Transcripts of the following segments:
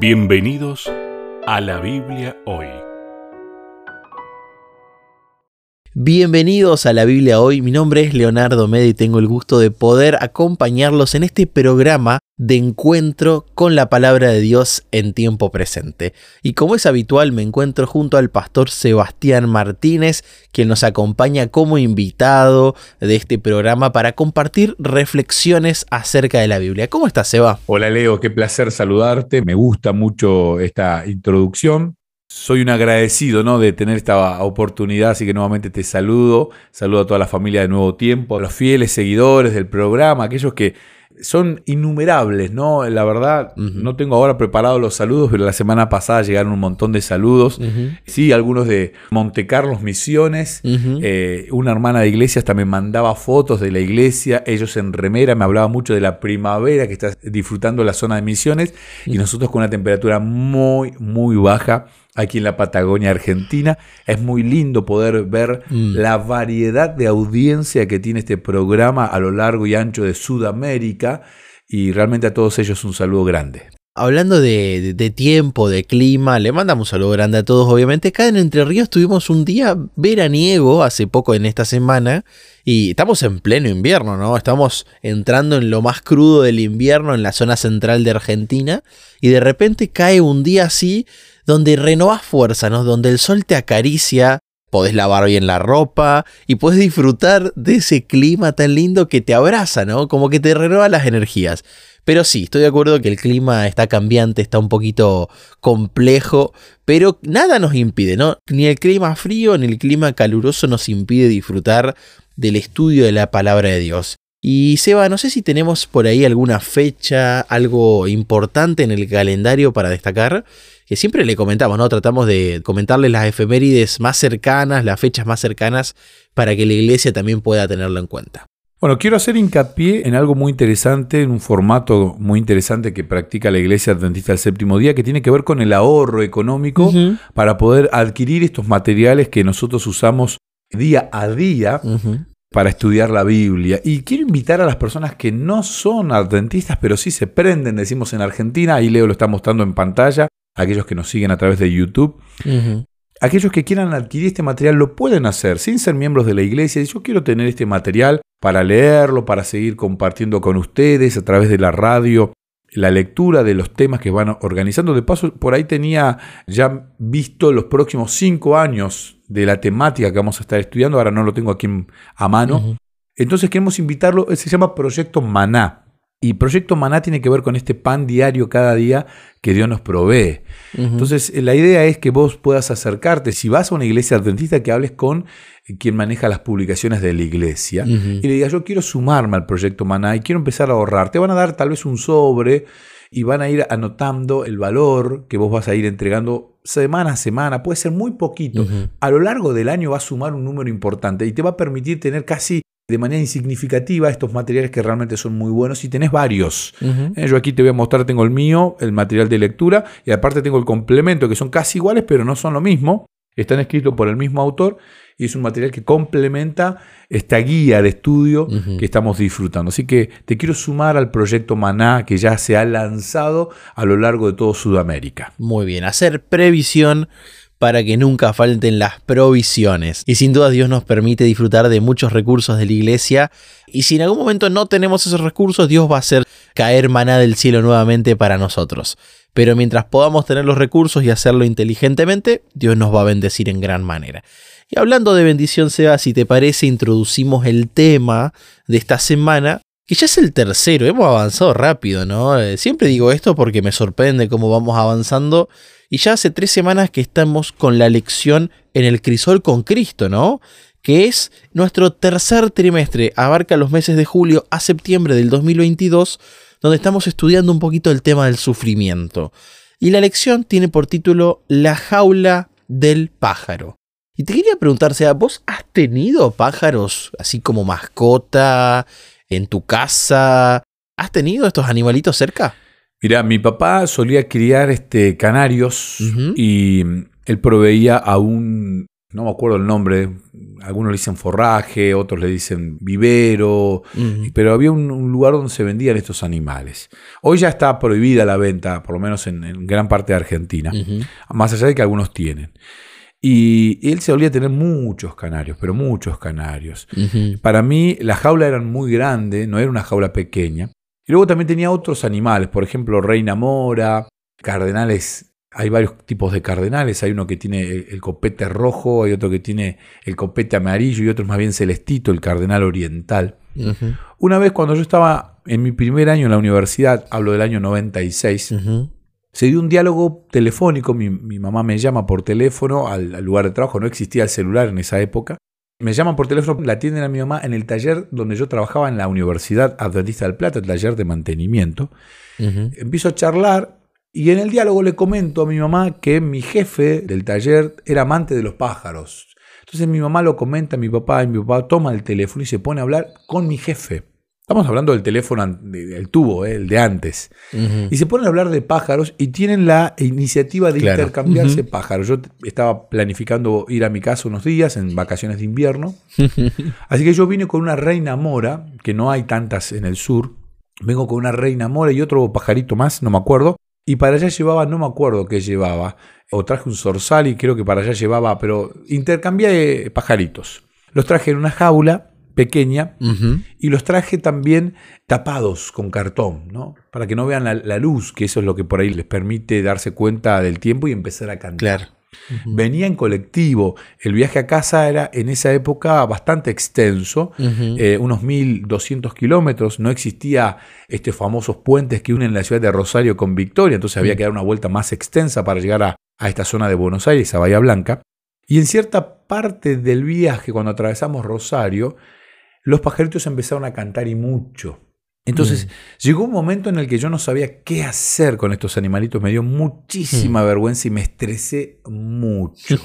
Bienvenidos a la Biblia hoy. Bienvenidos a la Biblia hoy, mi nombre es Leonardo Medi y tengo el gusto de poder acompañarlos en este programa de encuentro con la palabra de Dios en tiempo presente. Y como es habitual, me encuentro junto al pastor Sebastián Martínez, quien nos acompaña como invitado de este programa para compartir reflexiones acerca de la Biblia. ¿Cómo estás, Seba? Hola, Leo, qué placer saludarte. Me gusta mucho esta introducción soy un agradecido ¿no? de tener esta oportunidad, así que nuevamente te saludo, saludo a toda la familia de Nuevo Tiempo, a los fieles seguidores del programa, aquellos que son innumerables, ¿no? La verdad, no tengo ahora preparados los saludos, pero la semana pasada llegaron un montón de saludos. Sí, algunos de Monte Carlos Misiones. Eh, una hermana de iglesia hasta me mandaba fotos de la iglesia. Ellos en remera me hablaban mucho de la primavera que está disfrutando la zona de Misiones. Y nosotros con una temperatura muy, muy baja aquí en la Patagonia Argentina. Es muy lindo poder ver mm. la variedad de audiencia que tiene este programa a lo largo y ancho de Sudamérica y realmente a todos ellos un saludo grande. Hablando de, tiempo, de clima, le mandamos un saludo grande a todos, obviamente. Acá en Entre Ríos tuvimos un día veraniego hace poco en esta semana y estamos en pleno invierno, ¿no? Estamos entrando en lo más crudo del invierno en la zona central de Argentina y de repente cae un día así donde renovas fuerza, ¿no? Donde el sol te acaricia, podés lavar bien la ropa y puedes disfrutar de ese clima tan lindo que te abraza, ¿no? Como que te renueva las energías. Pero sí, estoy de acuerdo que el clima está cambiante, está un poquito complejo, pero nada nos impide, ¿no? Ni el clima frío ni el clima caluroso nos impide disfrutar del estudio de la palabra de Dios. Y Seba, no sé si tenemos por ahí alguna fecha, algo importante en el calendario para destacar que siempre le comentamos, ¿no? Tratamos de comentarle las efemérides más cercanas, las fechas más cercanas, para que la iglesia también pueda tenerlo en cuenta. Bueno, quiero hacer hincapié en algo muy interesante, en un formato muy interesante que practica la Iglesia Adventista del Séptimo Día, que tiene que ver con el ahorro económico para poder adquirir estos materiales que nosotros usamos día a día para estudiar la Biblia. Y quiero invitar a las personas que no son adventistas, pero sí se prenden, decimos en Argentina, ahí Leo lo está mostrando en pantalla, aquellos que nos siguen a través de YouTube. Aquellos que quieran adquirir este material lo pueden hacer sin ser miembros de la iglesia. Yo quiero tener este material para leerlo, para seguir compartiendo con ustedes a través de la radio la lectura de los temas que van organizando. De paso, por ahí tenía ya visto los próximos cinco años de la temática que vamos a estar estudiando. Ahora no lo tengo aquí a mano. Entonces queremos invitarlo. Se llama Proyecto Maná. Y Proyecto Maná tiene que ver con este pan diario cada día que Dios nos provee. Entonces, la idea es que vos puedas acercarte, si vas a una iglesia adventista, que hables con quien maneja las publicaciones de la iglesia y le digas, yo quiero sumarme al Proyecto Maná y quiero empezar a ahorrar. Te van a dar tal vez un sobre y van a ir anotando el valor que vos vas a ir entregando semana a semana, puede ser muy poquito. A lo largo del año va a sumar un número importante y te va a permitir tener casi de manera insignificativa estos materiales que realmente son muy buenos y tenés varios. Eh, yo aquí te voy a mostrar, tengo el mío, el material de lectura y aparte tengo el complemento que son casi iguales pero no son lo mismo. Están escritos por el mismo autor y es un material que complementa esta guía de estudio que estamos disfrutando. Así que te quiero sumar al proyecto Maná que ya se ha lanzado a lo largo de todo Sudamérica. Muy bien, hacer previsión para que nunca falten las provisiones. Y sin duda Dios nos permite disfrutar de muchos recursos de la iglesia. Y si en algún momento no tenemos esos recursos, Dios va a hacer caer maná del cielo nuevamente para nosotros. Pero mientras podamos tener los recursos y hacerlo inteligentemente, Dios nos va a bendecir en gran manera. Y hablando de bendición, Seba, si te parece, introducimos el tema de esta semana, que ya es el tercero, hemos avanzado rápido, ¿no? Eh, siempre digo esto porque me sorprende cómo vamos avanzando y ya hace tres semanas que estamos con la lección en el crisol con Cristo, ¿no? Que es nuestro tercer trimestre, abarca los meses de julio a septiembre del 2022, donde estamos estudiando un poquito el tema del sufrimiento. Y la lección tiene por título La jaula del pájaro. Y te quería preguntar, sea, ¿vos has tenido pájaros así como mascota en tu casa? ¿Has tenido estos animalitos cerca? Mira, mi papá solía criar este, canarios y él proveía a un no me acuerdo el nombre, algunos le dicen forraje, otros le dicen vivero, pero había un, lugar donde se vendían estos animales. Hoy ya está prohibida la venta, por lo menos en, gran parte de Argentina, más allá de que algunos tienen. Y él se solía tener muchos canarios, pero muchos canarios. Para mí la jaula era muy grande, no era una jaula pequeña. Y luego también tenía otros animales, por ejemplo, reina mora, cardenales hay varios tipos de cardenales. Hay uno que tiene el, copete rojo, hay otro que tiene el copete amarillo y otro más bien celestito, el cardenal oriental. Una vez cuando yo estaba en mi primer año en la universidad, hablo del año 96, se dio un diálogo telefónico. Mi, mamá me llama por teléfono al, lugar de trabajo, no existía el celular en esa época. Me llaman por teléfono, la atienden a mi mamá en el taller donde yo trabajaba en la Universidad Adventista del Plata, el taller de mantenimiento. Empiezo a charlar y en el diálogo le comento a mi mamá que mi jefe del taller era amante de los pájaros. Entonces mi mamá lo comenta a mi papá y mi papá toma el teléfono y se pone a hablar con mi jefe. Estamos hablando del teléfono, del tubo, eh, el de antes. Y se ponen a hablar de pájaros y tienen la iniciativa de intercambiarse pájaros. Yo estaba planificando ir a mi casa unos días en vacaciones de invierno. Así que yo vine con una reina mora, que no hay tantas en el sur. Vengo con una reina mora y otro pajarito más, no me acuerdo. Y para allá llevaba, no me acuerdo qué llevaba, o traje un zorzal y creo que para allá llevaba, pero intercambié pajaritos. Los traje en una jaula pequeña y los traje también tapados con cartón, ¿no? Para que no vean la, la, luz, que eso es lo que por ahí les permite darse cuenta del tiempo y empezar a cantar. Claro. Venía en colectivo. El viaje a casa era en esa época bastante extenso, eh, unos 1200 kilómetros. No existía estos famosos puentes que unen la ciudad de Rosario con Victoria, entonces había que dar una vuelta más extensa para llegar a, a esta zona de Buenos Aires, a Bahía Blanca. Y en cierta parte del viaje, cuando atravesamos Rosario, los pajaritos empezaron a cantar y mucho. Entonces llegó un momento en el que yo no sabía qué hacer con estos animalitos, me dio muchísima mm. vergüenza y me estresé mucho.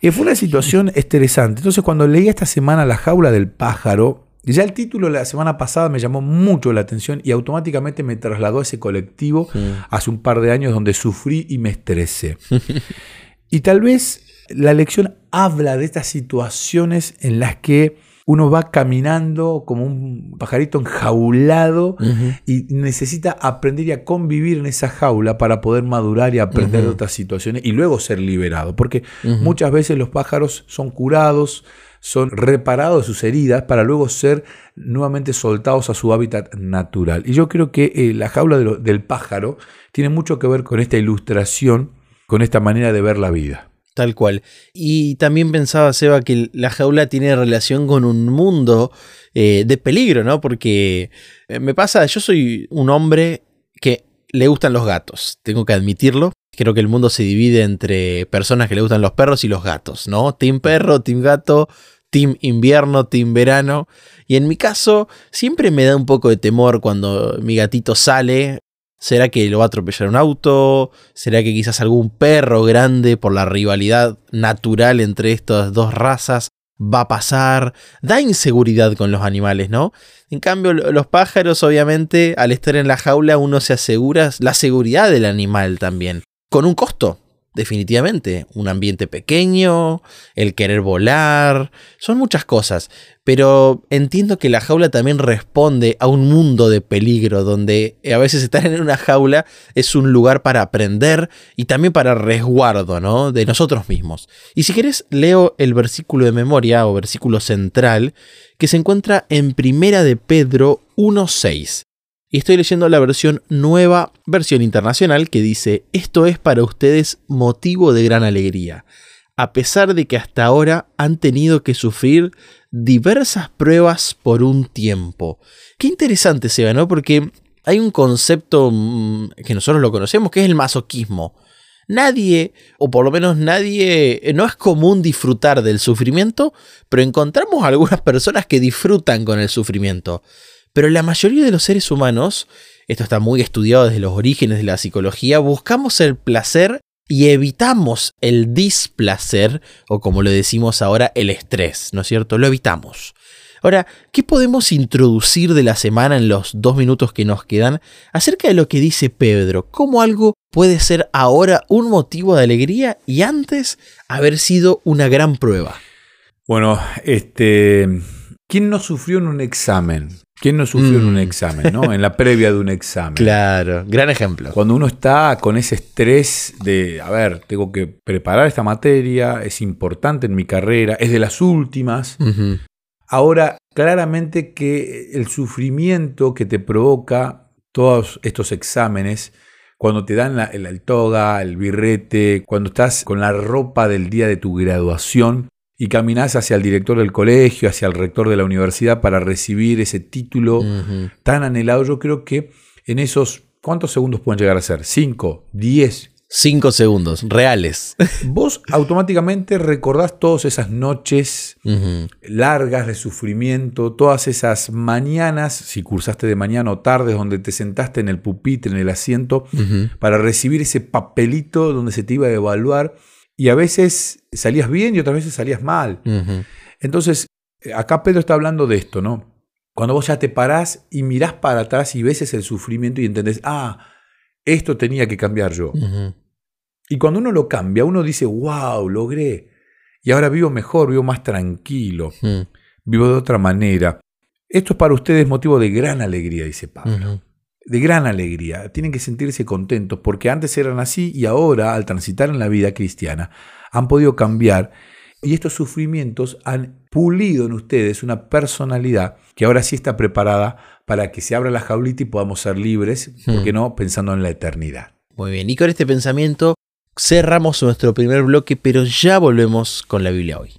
y fue una situación estresante. Entonces cuando leí esta semana La jaula del pájaro, ya el título de la semana pasada me llamó mucho la atención y automáticamente me trasladó a ese colectivo hace un par de años donde sufrí y me estresé. y tal vez la lección habla de estas situaciones en las que uno va caminando como un pajarito enjaulado y necesita aprender y a convivir en esa jaula para poder madurar y aprender de otras situaciones y luego ser liberado. Porque muchas veces los pájaros son curados, son reparados de sus heridas para luego ser nuevamente soltados a su hábitat natural. Y yo creo que eh, la jaula del pájaro tiene mucho que ver con esta ilustración, con esta manera de ver la vida. Tal cual. Y también pensaba, Seba, que la jaula tiene relación con un mundo eh, de peligro, ¿no? Porque eh, me pasa, yo soy un hombre que le gustan los gatos, tengo que admitirlo. Creo que el mundo se divide entre personas que le gustan los perros y los gatos, ¿no? Team perro, team gato, team invierno, team verano. Y en mi caso, siempre me da un poco de temor cuando mi gatito sale ¿Será que lo va a atropellar un auto? ¿Será que quizás algún perro grande por la rivalidad natural entre estas dos razas va a pasar? Da inseguridad con los animales, ¿no? En cambio, los pájaros, obviamente, al estar en la jaula, uno se asegura la seguridad del animal también. Con un costo, definitivamente. Un ambiente pequeño, el querer volar, son muchas cosas. Pero entiendo que la jaula también responde a un mundo de peligro, donde a veces estar en una jaula es un lugar para aprender y también para resguardo, ¿no? De nosotros mismos. Y si querés, leo el versículo de memoria o versículo central que se encuentra en Primera de Pedro 1.6. Y estoy leyendo la versión nueva, versión internacional, que dice, esto es para ustedes motivo de gran alegría, a pesar de que hasta ahora han tenido que sufrir diversas pruebas por un tiempo. Qué interesante se ¿no? Porque hay un concepto mm, que nosotros lo conocemos, que es el masoquismo. Nadie, o por lo menos nadie, no es común disfrutar del sufrimiento, pero encontramos algunas personas que disfrutan con el sufrimiento. Pero la mayoría de los seres humanos, esto está muy estudiado desde los orígenes de la psicología, buscamos el placer y evitamos el displacer, o como lo decimos ahora, el estrés, ¿no es cierto? Lo evitamos. Ahora, ¿qué podemos introducir de la semana en los dos minutos que nos quedan acerca de lo que dice Pedro? ¿Cómo algo puede ser ahora un motivo de alegría y antes haber sido una gran prueba? Bueno, este, ¿quién no sufrió en un examen? ¿Quién no sufrió en un Mm. examen, no? En la previa de un examen. Claro, gran ejemplo. Cuando uno está con ese estrés de, a ver, tengo que preparar esta materia, es importante en mi carrera, es de las últimas. Ahora, claramente que el sufrimiento que te provoca todos estos exámenes, cuando te dan la, el, el toga, el birrete, cuando estás con la ropa del día de tu graduación y caminas hacia el director del colegio, hacia el rector de la universidad para recibir ese título tan anhelado, yo creo que en esos, ¿cuántos segundos pueden llegar a ser? ¿Cinco? ¿Diez? Cinco segundos, reales. Vos automáticamente recordás todas esas noches largas de sufrimiento, todas esas mañanas, si cursaste de mañana o tardes, donde te sentaste en el pupitre, en el asiento, para recibir ese papelito donde se te iba a evaluar, y a veces salías bien y otras veces salías mal. Entonces, acá Pedro está hablando de esto, ¿no? Cuando vos ya te parás y mirás para atrás y ves el sufrimiento y entendés, ah, esto tenía que cambiar yo. Y cuando uno lo cambia, uno dice, wow, logré. Y ahora vivo mejor, vivo más tranquilo, Ujú. vivo de otra manera. Esto es para ustedes motivo de gran alegría, dice Pablo. De gran alegría. Tienen que sentirse contentos porque antes eran así y ahora, al transitar en la vida cristiana, han podido cambiar. Y estos sufrimientos han pulido en ustedes una personalidad que ahora sí está preparada para que se abra la jaulita y podamos ser libres, ¿por qué no? Pensando en la eternidad. Muy bien, y con este pensamiento cerramos nuestro primer bloque, pero ya volvemos con la Biblia hoy.